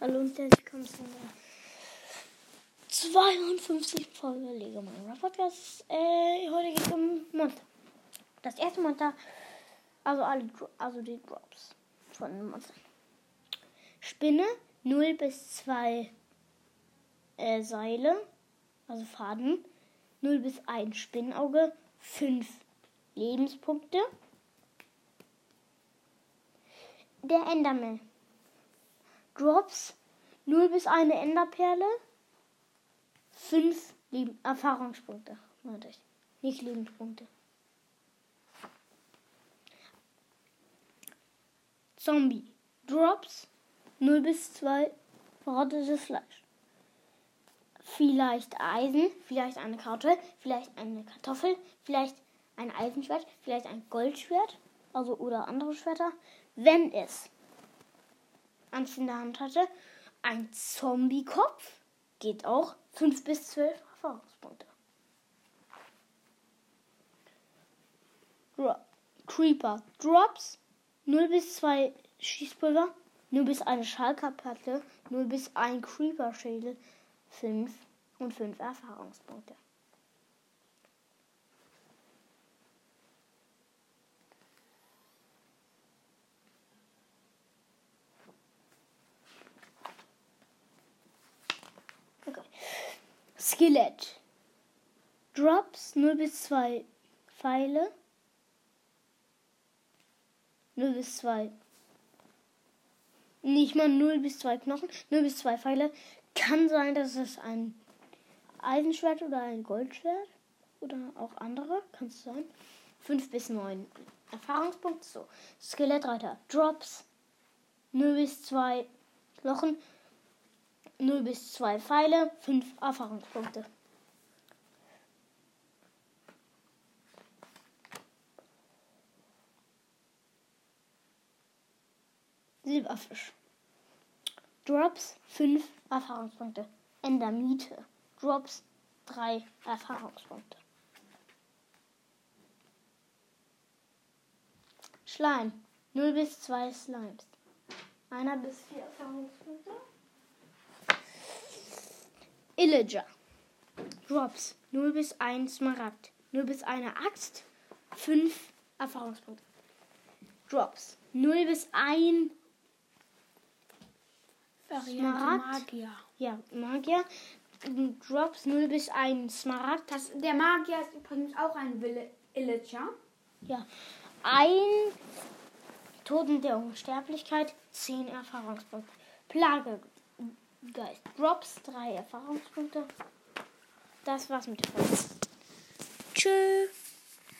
Hallo und herzlich willkommen zu einer 52 Folge Lego Minecraft Podcast. Äh, heute geht es um Monster. Das erste Monster, also alle, also die Drops von den. Spinne 0 bis 2 äh, Seile, also Faden. 0 bis 1 Spinnauge, 5 Lebenspunkte. Der Enderman. Drops 0 bis 1 Enderperle, 5 Leben Erfahrungspunkte. Nicht Lebenspunkte. Zombie. Drops 0 bis 2 verrottetes Fleisch. Vielleicht Eisen, vielleicht eine Karte, vielleicht eine Kartoffel, vielleicht ein Eisenschwert, vielleicht ein Goldschwert, also oder andere Schwerter, wenn es eins in der Hand hatte, ein Zombie-Kopf, geht auch 5 bis 12 Erfahrungspunkte. Dro Creeper Drops 0 bis 2 Schießpulver, 0 bis eine Schallkaplatte, 0 bis ein Creeper-Schädel, 5 und 5 Erfahrungspunkte. Skelett. Drops 0 bis 2 Pfeile. 0 bis 2. Nicht mal 0 bis 2 Knochen. 0 bis 2 Pfeile. Kann sein, dass es ein Eisenschwert oder ein Goldschwert oder auch andere. Kann es sein. 5 bis 9 Erfahrungspunkte. So. Skelettreiter. Drops 0 bis 2 Knochen. 0 bis 2 Pfeile, 5 Erfahrungspunkte. Silberfisch. Drops 5 Erfahrungspunkte. Endermite. Drops 3 Erfahrungspunkte. Schleim. 0 bis 2 Slimes. Einer bis 4 Erfahrungspunkte. Illager. Drops 0 bis 1 Smaragd. 0 bis 1 Axt. 5 Erfahrungspunkte. Drops 0 bis 1 Smaragd. Magier. Ja, Magier. Drops 0 bis 1 Smaragd. Das, der Magier ist übrigens auch ein Wille- Villager. Ja. Ein Toten der Unsterblichkeit. 10 Erfahrungspunkte. Plage. Geist. Drops 3 Erfahrungspunkte. Das war's mit der Folge. Tschüss.